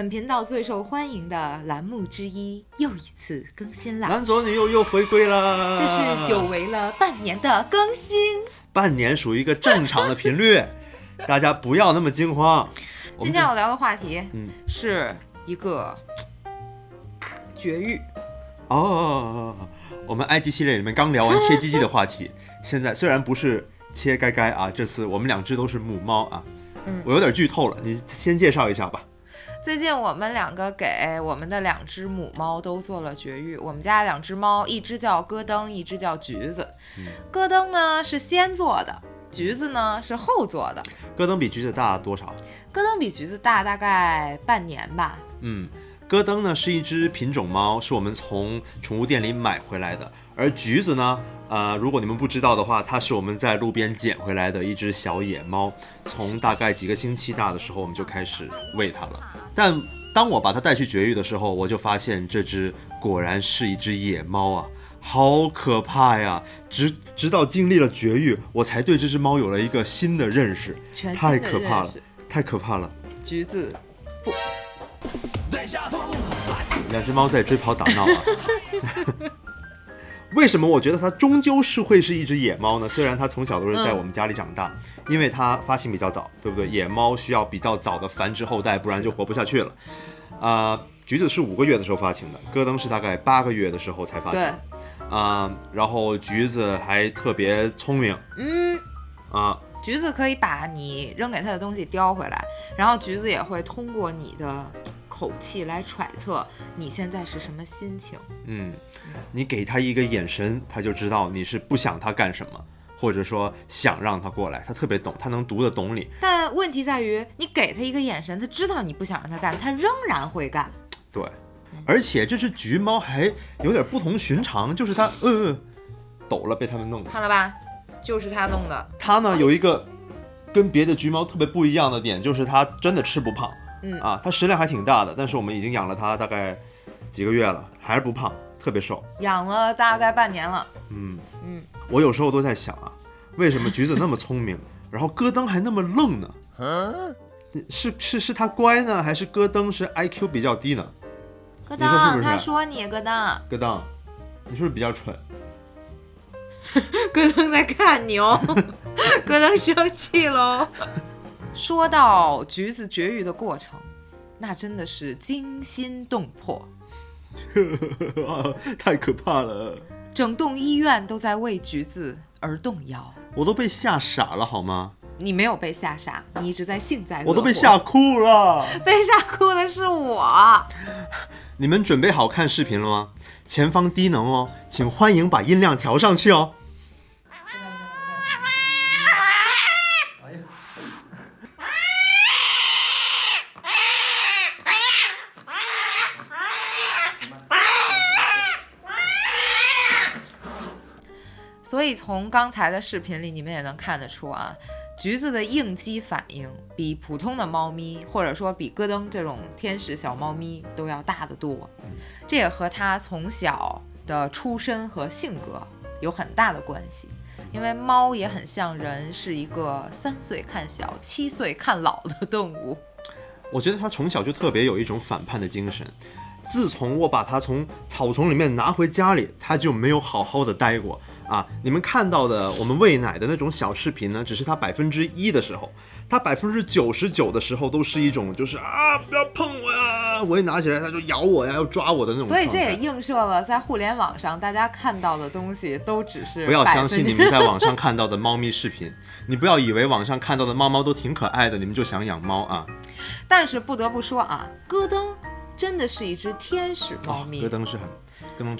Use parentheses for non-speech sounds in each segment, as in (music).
本频道最受欢迎的栏目之一又一次更新啦！男左女右又回归了，这是久违了半年的更新。半年属于一个正常的频率，(laughs) 大家不要那么惊慌。今天要聊的话题，嗯，是一个绝育。哦，我们埃及系列里面刚聊完切鸡鸡的话题，(laughs) 现在虽然不是切该该啊，这次我们两只都是母猫啊。嗯，我有点剧透了，你先介绍一下吧。最近我们两个给我们的两只母猫都做了绝育。我们家两只猫，一只叫戈登，一只叫橘子。戈登呢是先做的，橘子呢是后做的。戈登比橘子大多少？戈登比橘子大大概半年吧。嗯，戈登呢是一只品种猫，是我们从宠物店里买回来的。而橘子呢？呃，如果你们不知道的话，它是我们在路边捡回来的一只小野猫。从大概几个星期大的时候，我们就开始喂它了。但当我把它带去绝育的时候，我就发现这只果然是一只野猫啊，好可怕呀！直直到经历了绝育，我才对这只猫有了一个新的认识。太可怕了，太可怕了！橘子，不，(laughs) 两只猫在追跑打闹啊。(laughs) 为什么我觉得它终究是会是一只野猫呢？虽然它从小都是在我们家里长大，因为它发情比较早，对不对？野猫需要比较早的繁殖后代，不然就活不下去了。啊，橘子是五个月的时候发情的，戈登是大概八个月的时候才发情。啊，然后橘子还特别聪明。嗯。啊，橘子可以把你扔给它的东西叼回来，然后橘子也会通过你的。口气来揣测你现在是什么心情。嗯，你给他一个眼神，他就知道你是不想他干什么，或者说想让他过来。他特别懂，他能读得懂你。但问题在于，你给他一个眼神，他知道你不想让他干，他仍然会干。对，而且这只橘猫还有点不同寻常，就是它呃抖了，被他们弄的。看了吧，就是他弄的。它呢有一个跟别的橘猫特别不一样的点，就是它真的吃不胖。嗯啊，它食量还挺大的，但是我们已经养了它大概几个月了，还是不胖，特别瘦。养了大概半年了。嗯嗯，我有时候都在想啊，为什么橘子那么聪明，然后戈登还那么愣呢？是是是他乖呢，还是戈登是 IQ 比较低呢？戈登，他说你戈登，戈登，你是不是比较蠢？(laughs) 戈登在看你哦，(laughs) 戈登生气喽。说到橘子绝育的过程，那真的是惊心动魄，(laughs) 太可怕了！整栋医院都在为橘子而动摇，我都被吓傻了，好吗？你没有被吓傻，你一直在幸灾乐祸。我都被吓哭了，(laughs) 被吓哭的是我。(laughs) 你们准备好看视频了吗？前方低能哦，请欢迎把音量调上去哦。所以从刚才的视频里，你们也能看得出啊，橘子的应激反应比普通的猫咪，或者说比戈登这种天使小猫咪都要大得多。这也和它从小的出身和性格有很大的关系。因为猫也很像人，是一个三岁看小、七岁看老的动物。我觉得它从小就特别有一种反叛的精神。自从我把它从草丛里面拿回家里，它就没有好好的待过。啊，你们看到的我们喂奶的那种小视频呢，只是它百分之一的时候，它百分之九十九的时候都是一种就是啊，不要碰我呀，我一拿起来它就咬我呀，要抓我的那种。所以这也映射了在互联网上大家看到的东西都只是不要相信你们在网上看到的猫咪视频，(laughs) 你不要以为网上看到的猫猫都挺可爱的，你们就想养猫啊。但是不得不说啊，戈登真的是一只天使猫咪。戈登是很。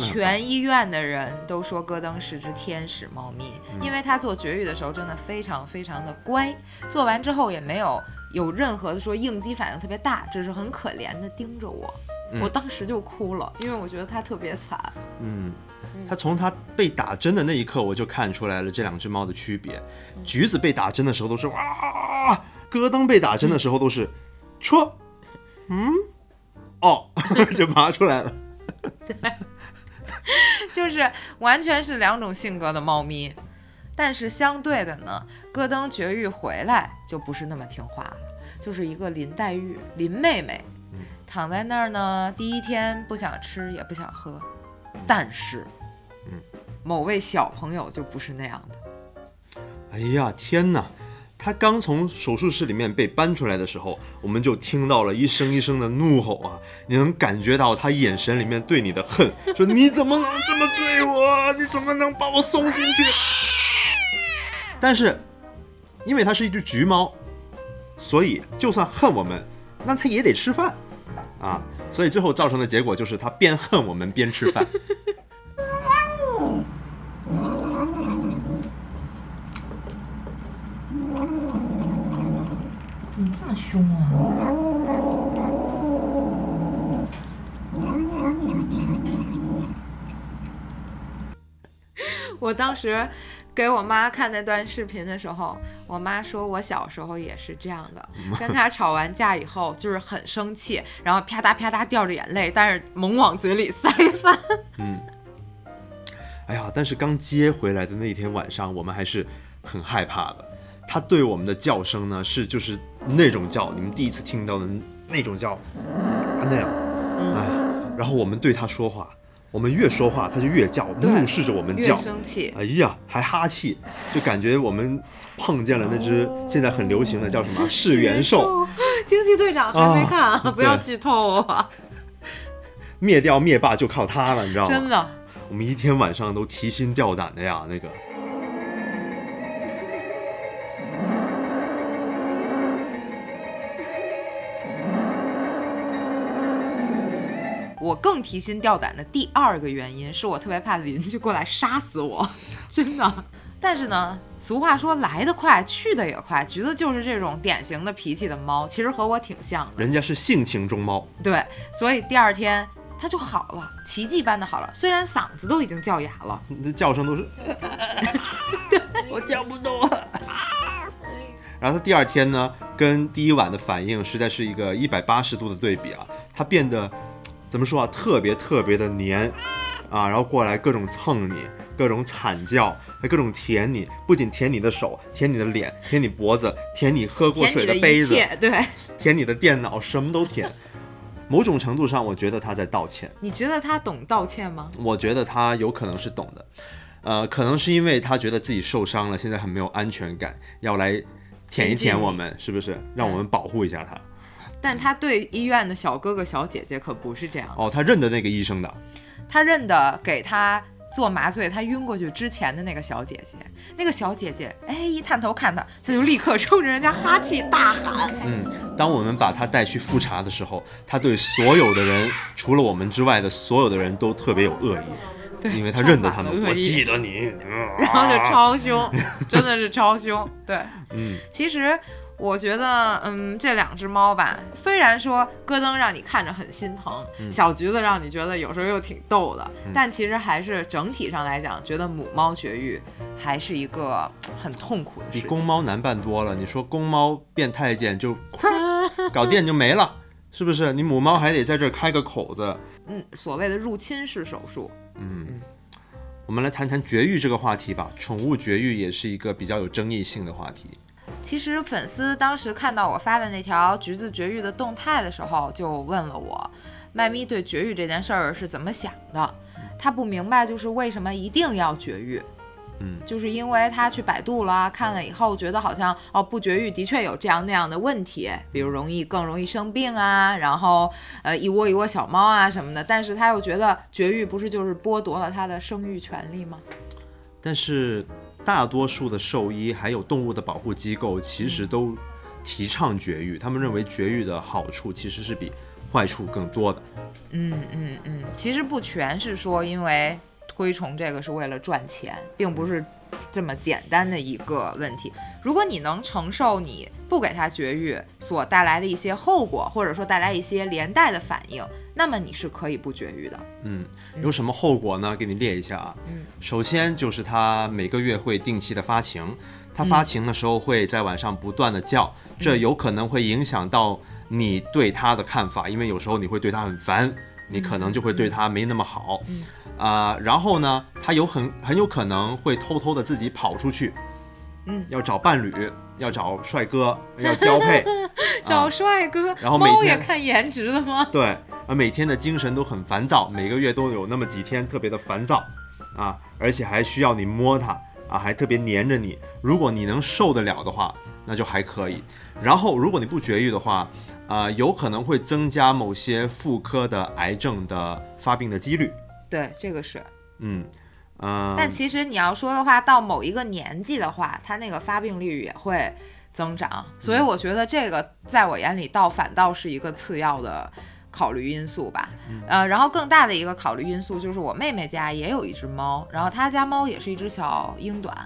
全医院的人都说戈登是只天使猫咪，因为它做绝育的时候真的非常非常的乖，做完之后也没有有任何的说应激反应特别大，只是很可怜的盯着我，我当时就哭了，因为我觉得它特别惨。嗯，它从它被打针的那一刻我就看出来了这两只猫的区别，橘子被打针的时候都是哇，戈登被打针的时候都是戳，嗯，哦，(laughs) 就拔出来了。对。(laughs) 就是完全是两种性格的猫咪，但是相对的呢，戈登绝育回来就不是那么听话了，就是一个林黛玉林妹妹，躺在那儿呢，第一天不想吃也不想喝，但是，嗯，某位小朋友就不是那样的。哎呀，天哪！他刚从手术室里面被搬出来的时候，我们就听到了一声一声的怒吼啊！你能感觉到他眼神里面对你的恨，(laughs) 说你怎么能这么对我？你怎么能把我送进去？但是，因为它是一只橘猫，所以就算恨我们，那它也得吃饭啊！所以最后造成的结果就是它边恨我们边吃饭。你这么凶啊！(laughs) 我当时给我妈看那段视频的时候，我妈说我小时候也是这样的，跟他吵完架以后就是很生气，然后啪嗒啪嗒掉着眼泪，但是猛往嘴里塞饭。(laughs) 嗯，哎呀，但是刚接回来的那天晚上，我们还是很害怕的。他对我们的叫声呢，是就是那种叫，你们第一次听到的那种叫，那样，哎，然后我们对他说话，我们越说话他就越叫，怒视着我们叫，越生气，哎呀，还哈气，就感觉我们碰见了那只现在很流行的叫什么 (laughs) 噬元兽，惊奇 (laughs) 队长还没看啊，啊 (laughs) 不要对。剧透啊！灭掉灭霸就靠他了，你知道吗？真的，我们一天晚上都提心吊胆的呀，那个。我更提心吊胆的第二个原因是我特别怕邻居过来杀死我，(laughs) 真的。但是呢，俗话说来得快，去得也快，橘子就是这种典型的脾气的猫，其实和我挺像的。人家是性情中猫，对，所以第二天它就好了，奇迹般的好了，虽然嗓子都已经叫哑了。这叫声都是，(laughs) 我叫不动了。然后它第二天呢，跟第一晚的反应实在是一个一百八十度的对比啊，它变得怎么说啊，特别特别的黏啊，然后过来各种蹭你，各种惨叫，还各种舔你，不仅舔你的手，舔你的脸，舔你脖子，舔你喝过水的杯子，对，舔你的电脑，什么都舔。某种程度上，我觉得他在道歉。你觉得他懂道歉吗？我觉得他有可能是懂的，呃，可能是因为他觉得自己受伤了，现在很没有安全感，要来舔一舔我们，是不是？让我们保护一下他。但他对医院的小哥哥小姐姐可不是这样的，哦，他认得那个医生的，他认得给他做麻醉，他晕过去之前的那个小姐姐，那个小姐姐，哎，一探头看他，他就立刻冲着人家哈气大喊，嗯，当我们把他带去复查的时候，他对所有的人，除了我们之外的所有的人都特别有恶意，对，因为他认得他们，我记得你，嗯 (laughs) 然后就超凶，(laughs) 真的是超凶。对，嗯，其实我觉得，嗯，这两只猫吧，虽然说戈登让你看着很心疼，嗯小橘子让你觉得有时候又挺逗的，但其实还是整体上来讲，觉得母猫绝育还是一个 (tsk) 很痛苦的事情。比公猫难办多了。你说公猫变太监就 (laughs) 搞电就没了，是不是？你母猫还得在这儿开个口子。嗯，所谓的入侵式手术，嗯我们来谈谈绝育这个话题吧。宠物绝育也是一个比较有争议性的话题。其实粉丝当时看到我发的那条橘子绝育的动态的时候，就问了我，麦咪对绝育这件事儿是怎么想的？他不明白就是为什么一定要绝育。嗯，就是因为他去百度了，看了以后觉得好像哦，不绝育的确有这样那样的问题，比如容易更容易生病啊，然后呃一窝一窝小猫啊什么的，但是他又觉得绝育不是就是剥夺了他的生育权利吗？但是大多数的兽医还有动物的保护机构其实都提倡绝育，他们认为绝育的好处其实是比坏处更多的。嗯嗯嗯，其实不全是说因为推崇这个是为了赚钱，并不是这么简单的一个问题。如果你能承受你不给它绝育所带来的一些后果，或者说带来一些连带的反应，那么你是可以不绝育的。嗯，有什么后果呢？给你列一下啊。嗯，首先就是它每个月会定期的发情，它发情的时候会在晚上不断的叫，这有可能会影响到你对它的看法，因为有时候你会对它很烦，你可能就会对它没那么好。嗯啊、然后呢，它有很很有可能会偷偷的自己跑出去，嗯，要找伴侣，要找帅哥，要交配，找帅哥，然后猫也看颜值的吗？对，啊，每天的精神都很烦躁，每个月都有那么几天特别的烦躁，啊，而且还需要你摸它，啊，还特别黏着你。如果你能受得了的话，那就还可以。然后，如果你不绝育的话，啊、有可能会增加某些妇科的癌症的发病的几率。对，这个是。嗯，嗯、但其实你要说的话，到某一个年纪的话，它那个发病率也会增长。所以我觉得这个在我眼里倒反倒是一个次要的考虑因素吧。呃，然后更大的一个考虑因素就是我妹妹家也有一只猫，然后她家猫也是一只小英短。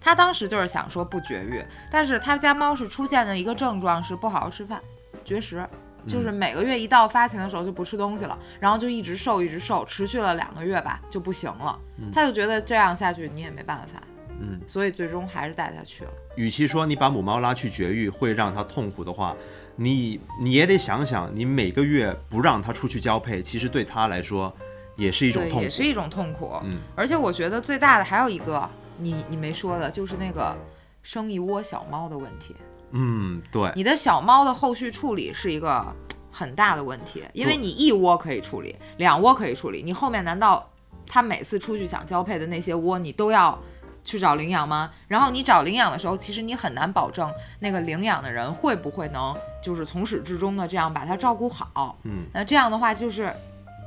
她当时就是想说不绝育，但是她家猫是出现的一个症状是不好好吃饭，绝食。就是每个月一到发情的时候就不吃东西了，然后就一直瘦一直瘦，持续了两个月吧就不行了。她就觉得这样下去你也没办法，嗯，所以最终还是带它去了。与其说你把母猫拉去绝育会让它痛苦的话，你你也得想想，你每个月不让它出去交配，其实对它来说也是一种，痛苦。也是一种痛苦。嗯，而且我觉得最大的还有一个，你你没说的，就是那个生一窝小猫的问题。嗯，对，你的小猫的后续处理是一个很大的问题，因为你一窝可以处理，两窝可以处理，你后面难道它每次出去想交配的那些窝，你都要去找领养吗？然后你找领养的时候，其实你很难保证那个领养的人会不会能就是从始至终的这样把它照顾好。嗯，那这样的话，就是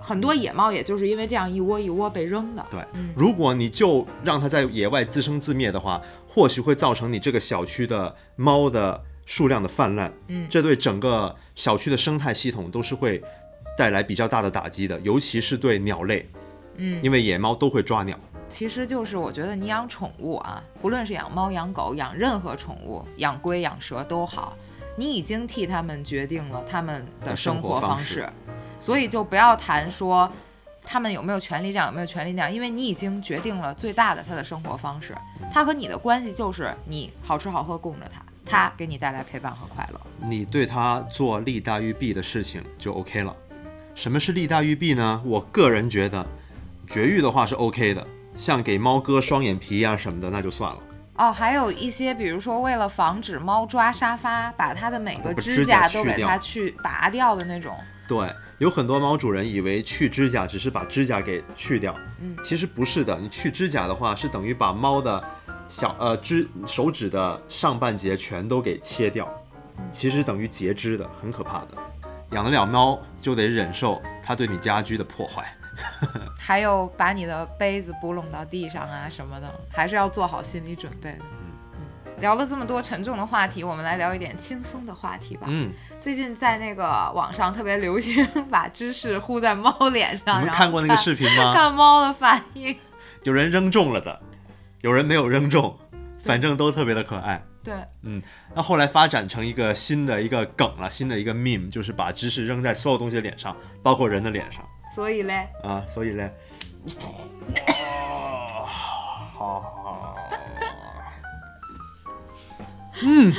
很多野猫也就是因为这样一窝一窝被扔的。对嗯，如果你就让它在野外自生自灭的话，或许会造成你这个小区的猫的数量的泛滥，嗯这对整个小区的生态系统都是会带来比较大的打击的，尤其是对鸟类，嗯，因为野猫都会抓鸟。其实就是我觉得你养宠物啊，不论是养猫、养狗、养任何宠物，养龟、养蛇都好，你已经替他们决定了他们的的生生活方式方式，所以就不要谈说他们有没有权利这样，有没有权利那样，因为你已经决定了最大的他的生活方式，他和你的关系就是你好吃好喝供着他，它给你带来陪伴和快乐。你对它做利大于弊的事情就 OK 了。什么是利大于弊呢？我个人觉得，绝育的话是 OK 的，像给猫割双眼皮啊什么的，那就算了。哦，还有一些，比如说为了防止猫抓沙发，把它的每个指甲甲都给它去拔掉的那种。对，有很多猫主人以为去指甲只是把指甲给去掉，嗯其实不是的。你去指甲的话，是等于把猫的小呃指手指的上半截全都给切掉，其实等于截肢的，很可怕的。养得了猫，就得忍受它对你家居的破坏。(laughs) 还有把你的杯子拨弄到地上啊什么的，还是要做好心理准备的。嗯聊了这么多沉重的话题，我们来聊一点轻松的话题吧。嗯，最近在那个网上特别流行把芝士糊在猫脸上，你们看过那个视频吗？看猫的反应。有人扔中了的，有人没有扔中，反正都特别的可爱。对，嗯那后来发展成一个新的一个梗了，新的一个 meme，就是把芝士扔在所有东西的脸上，包括人的脸上所以嘞，啊。所以嘞，好好，嗯，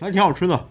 还挺好吃的。